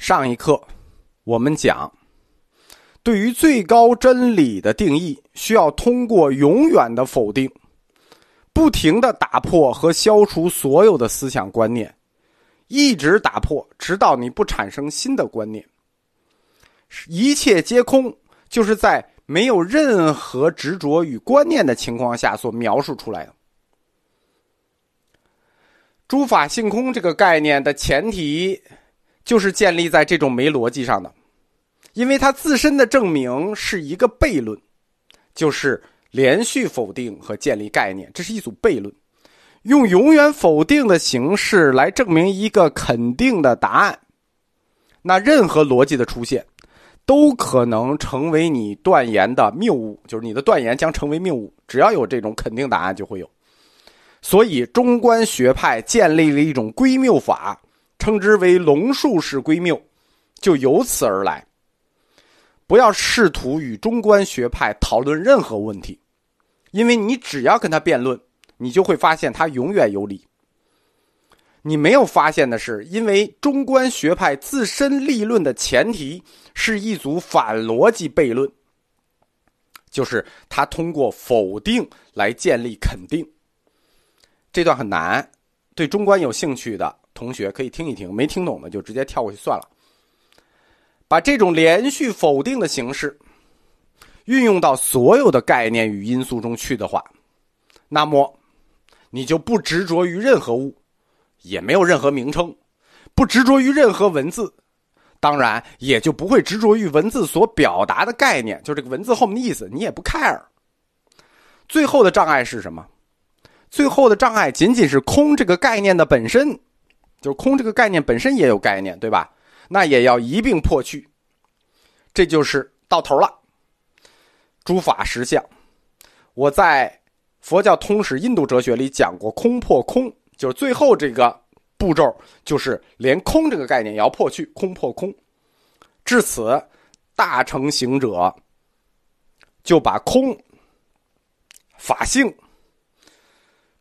上一课，我们讲，对于最高真理的定义，需要通过永远的否定，不停的打破和消除所有的思想观念，一直打破，直到你不产生新的观念。一切皆空，就是在没有任何执着与观念的情况下所描述出来的。诸法性空这个概念的前提。就是建立在这种没逻辑上的，因为它自身的证明是一个悖论，就是连续否定和建立概念，这是一组悖论，用永远否定的形式来证明一个肯定的答案，那任何逻辑的出现，都可能成为你断言的谬误，就是你的断言将成为谬误，只要有这种肯定答案就会有，所以中观学派建立了一种归谬法。称之为龙树式归谬，就由此而来。不要试图与中观学派讨论任何问题，因为你只要跟他辩论，你就会发现他永远有理。你没有发现的是，因为中观学派自身立论的前提是一组反逻辑悖论，就是他通过否定来建立肯定。这段很难，对中观有兴趣的。同学可以听一听，没听懂的就直接跳过去算了。把这种连续否定的形式运用到所有的概念与因素中去的话，那么你就不执着于任何物，也没有任何名称，不执着于任何文字，当然也就不会执着于文字所表达的概念，就这个文字后面的意思，你也不 care。最后的障碍是什么？最后的障碍仅仅是空这个概念的本身。就是空这个概念本身也有概念，对吧？那也要一并破去，这就是到头了。诸法实相，我在佛教通史印度哲学里讲过，空破空，就是最后这个步骤，就是连空这个概念也要破去，空破空。至此，大成行者就把空、法性、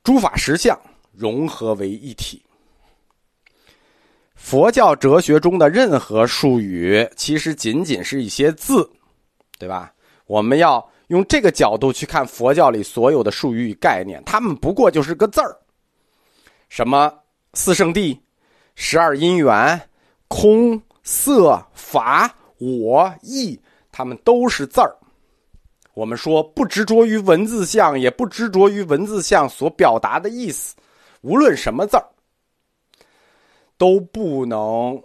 诸法实相融合为一体。佛教哲学中的任何术语，其实仅仅是一些字，对吧？我们要用这个角度去看佛教里所有的术语与概念，他们不过就是个字儿。什么四圣谛、十二因缘、空、色、法、我、意，他们都是字儿。我们说不执着于文字相，也不执着于文字相所表达的意思，无论什么字儿。都不能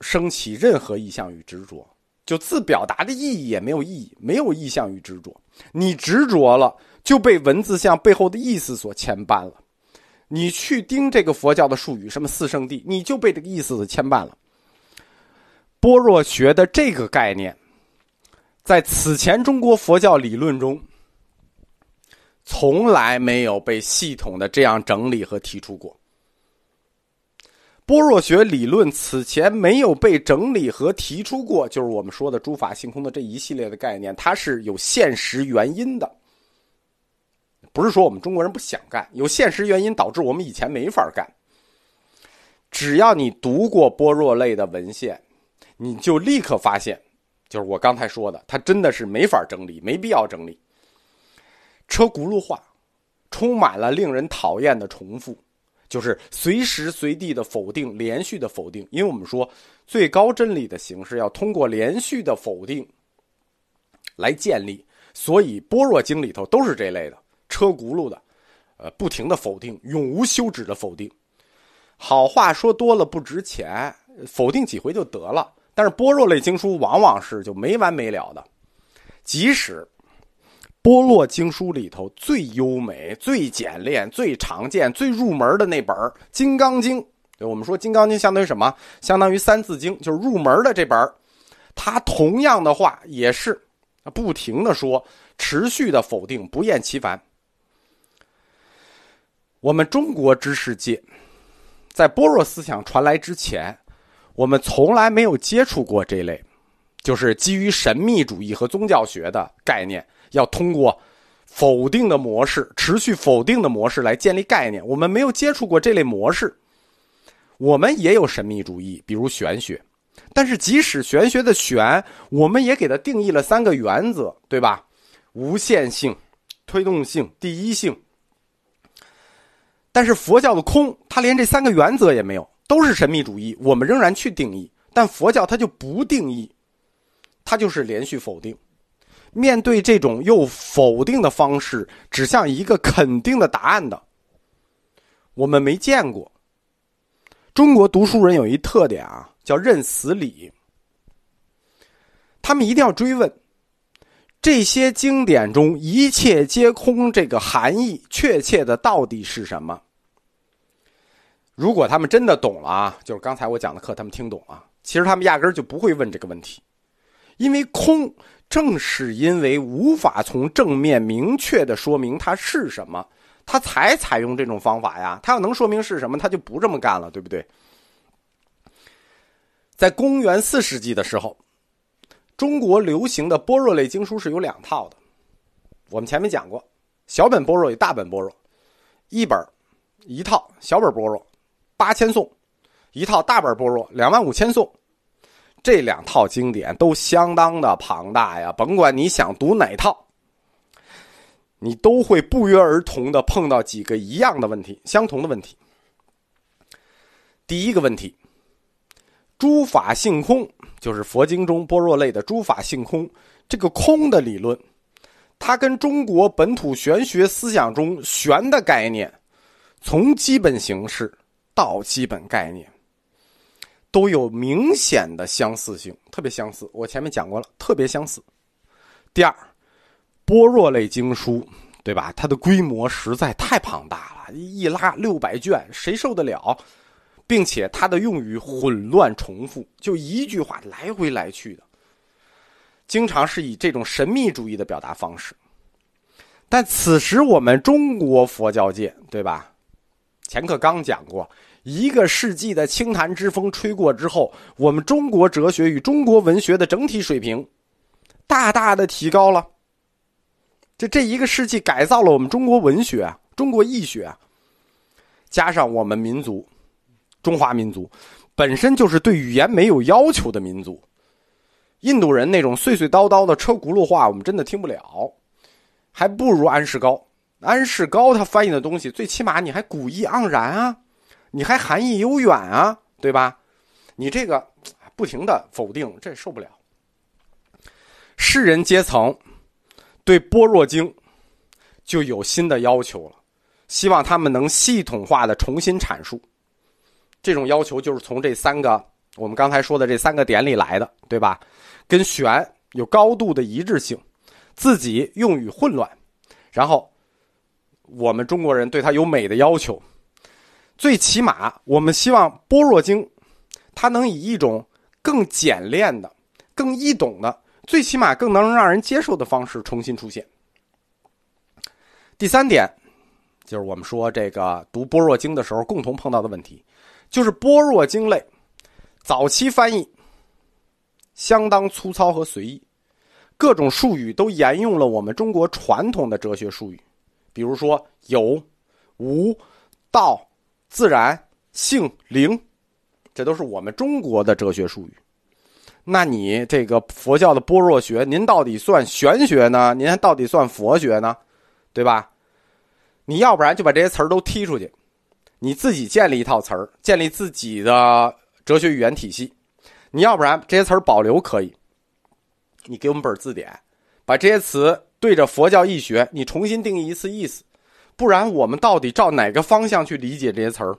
升起任何意向与执着，就字表达的意义也没有意义，没有意向与执着。你执着了，就被文字像背后的意思所牵绊了。你去盯这个佛教的术语，什么四圣谛，你就被这个意思所牵绊了。般若学的这个概念，在此前中国佛教理论中，从来没有被系统的这样整理和提出过。般若学理论此前没有被整理和提出过，就是我们说的诸法性空的这一系列的概念，它是有现实原因的，不是说我们中国人不想干，有现实原因导致我们以前没法干。只要你读过般若类的文献，你就立刻发现，就是我刚才说的，它真的是没法整理，没必要整理，车轱辘话，充满了令人讨厌的重复。就是随时随地的否定，连续的否定，因为我们说最高真理的形式要通过连续的否定来建立，所以般若经里头都是这类的车轱辘的，呃，不停的否定，永无休止的否定。好话说多了不值钱，否定几回就得了。但是般若类经书往往是就没完没了的，即使。般若经书里头最优美、最简练、最常见、最入门的那本《金刚经》，我们说《金刚经》相当于什么？相当于《三字经》，就是入门的这本它同样的话也是不停的说，持续的否定，不厌其烦。我们中国知识界，在般若思想传来之前，我们从来没有接触过这类，就是基于神秘主义和宗教学的概念。要通过否定的模式，持续否定的模式来建立概念。我们没有接触过这类模式。我们也有神秘主义，比如玄学，但是即使玄学的玄，我们也给它定义了三个原则，对吧？无限性、推动性、第一性。但是佛教的空，它连这三个原则也没有，都是神秘主义。我们仍然去定义，但佛教它就不定义，它就是连续否定。面对这种用否定的方式指向一个肯定的答案的，我们没见过。中国读书人有一特点啊，叫认死理。他们一定要追问这些经典中“一切皆空”这个含义确切的到底是什么。如果他们真的懂了啊，就是刚才我讲的课，他们听懂了，其实他们压根儿就不会问这个问题，因为空正是因为无法从正面明确的说明它是什么，他才采用这种方法呀。他要能说明是什么，他就不这么干了，对不对？在公元四世纪的时候，中国流行的般若类经书是有两套的，我们前面讲过，小本般若与大本般若，一本一套小本般若。八千颂，一套大本般若两万五千颂，这两套经典都相当的庞大呀。甭管你想读哪套，你都会不约而同的碰到几个一样的问题，相同的问题。第一个问题，诸法性空，就是佛经中般若类的诸法性空，这个空的理论，它跟中国本土玄学思想中玄的概念，从基本形式。到基本概念都有明显的相似性，特别相似。我前面讲过了，特别相似。第二，般若类经书，对吧？它的规模实在太庞大了，一拉六百卷，谁受得了？并且它的用语混乱重复，就一句话来回来去的，经常是以这种神秘主义的表达方式。但此时我们中国佛教界，对吧？前课刚讲过，一个世纪的清谈之风吹过之后，我们中国哲学与中国文学的整体水平大大的提高了。就这一个世纪改造了我们中国文学、中国易学，加上我们民族，中华民族本身就是对语言没有要求的民族。印度人那种碎碎叨叨的车轱辘话，我们真的听不了，还不如安世高。安世高他翻译的东西，最起码你还古意盎然啊，你还含义悠远啊，对吧？你这个不停的否定，这受不了。士人阶层对般若经就有新的要求了，希望他们能系统化的重新阐述。这种要求就是从这三个我们刚才说的这三个点里来的，对吧？跟玄有高度的一致性，自己用语混乱，然后。我们中国人对它有美的要求，最起码我们希望《般若经》它能以一种更简练的、更易懂的，最起码更能让人接受的方式重新出现。第三点，就是我们说这个读《般若经》的时候共同碰到的问题，就是《般若经》类早期翻译相当粗糙和随意，各种术语都沿用了我们中国传统的哲学术语。比如说有、无、道、自然、性、灵，这都是我们中国的哲学术语。那你这个佛教的般若学，您到底算玄学呢？您到底算佛学呢？对吧？你要不然就把这些词儿都踢出去，你自己建立一套词儿，建立自己的哲学语言体系。你要不然这些词儿保留可以，你给我们本字典，把这些词。对着佛教义学，你重新定义一次意思，不然我们到底照哪个方向去理解这些词儿，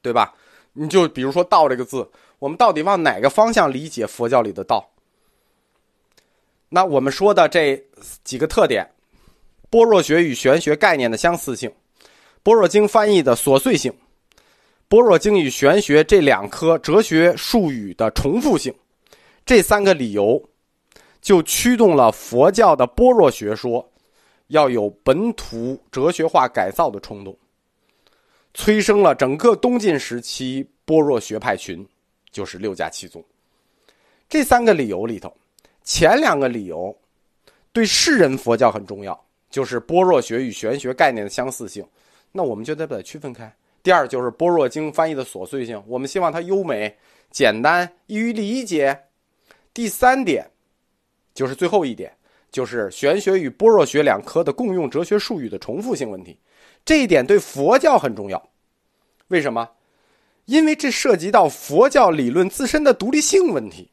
对吧？你就比如说“道”这个字，我们到底往哪个方向理解佛教里的道？那我们说的这几个特点：般若学与玄学概念的相似性，般若经翻译的琐碎性，般若经与玄学这两科哲学术语的重复性，这三个理由。就驱动了佛教的般若学说，要有本土哲学化改造的冲动，催生了整个东晋时期般若学派群，就是六家七宗。这三个理由里头，前两个理由对世人佛教很重要，就是般若学与玄学概念的相似性，那我们就得把它区分开。第二就是《般若经》翻译的琐碎性，我们希望它优美、简单、易于理解。第三点，就是最后一点，就是玄学与般若学两科的共用哲学术语的重复性问题。这一点对佛教很重要。为什么？因为这涉及到佛教理论自身的独立性问题。